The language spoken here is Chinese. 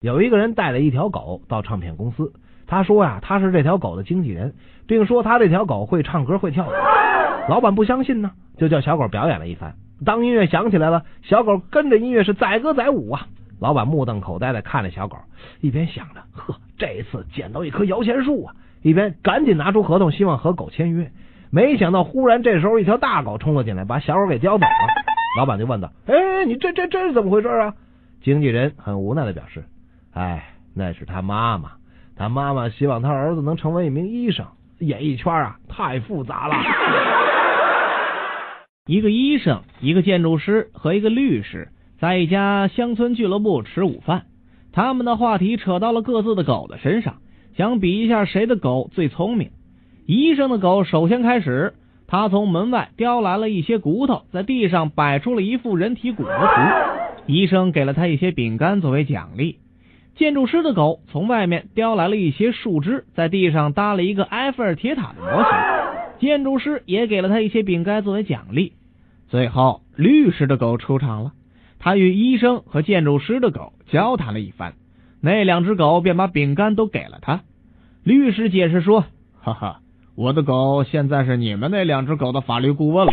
有一个人带了一条狗到唱片公司，他说呀，他是这条狗的经纪人，并说他这条狗会唱歌会跳舞。老板不相信呢，就叫小狗表演了一番。当音乐响起来了，小狗跟着音乐是载歌载舞啊。老板目瞪口呆的看着小狗，一边想着，呵，这次捡到一棵摇钱树啊，一边赶紧拿出合同，希望和狗签约。没想到，忽然这时候一条大狗冲了进来，把小狗给叼走了。老板就问道：“哎，你这这这是怎么回事啊？”经纪人很无奈的表示。哎，那是他妈妈，他妈妈希望他儿子能成为一名医生。演艺圈啊，太复杂了。一个医生、一个建筑师和一个律师在一家乡村俱乐部吃午饭，他们的话题扯到了各自的狗的身上，想比一下谁的狗最聪明。医生的狗首先开始，他从门外叼来了一些骨头，在地上摆出了一副人体骨骼图。医生给了他一些饼干作为奖励。建筑师的狗从外面叼来了一些树枝，在地上搭了一个埃菲尔铁塔的模型。建筑师也给了他一些饼干作为奖励。最后，律师的狗出场了，他与医生和建筑师的狗交谈了一番，那两只狗便把饼干都给了他。律师解释说：“哈哈，我的狗现在是你们那两只狗的法律顾问了。”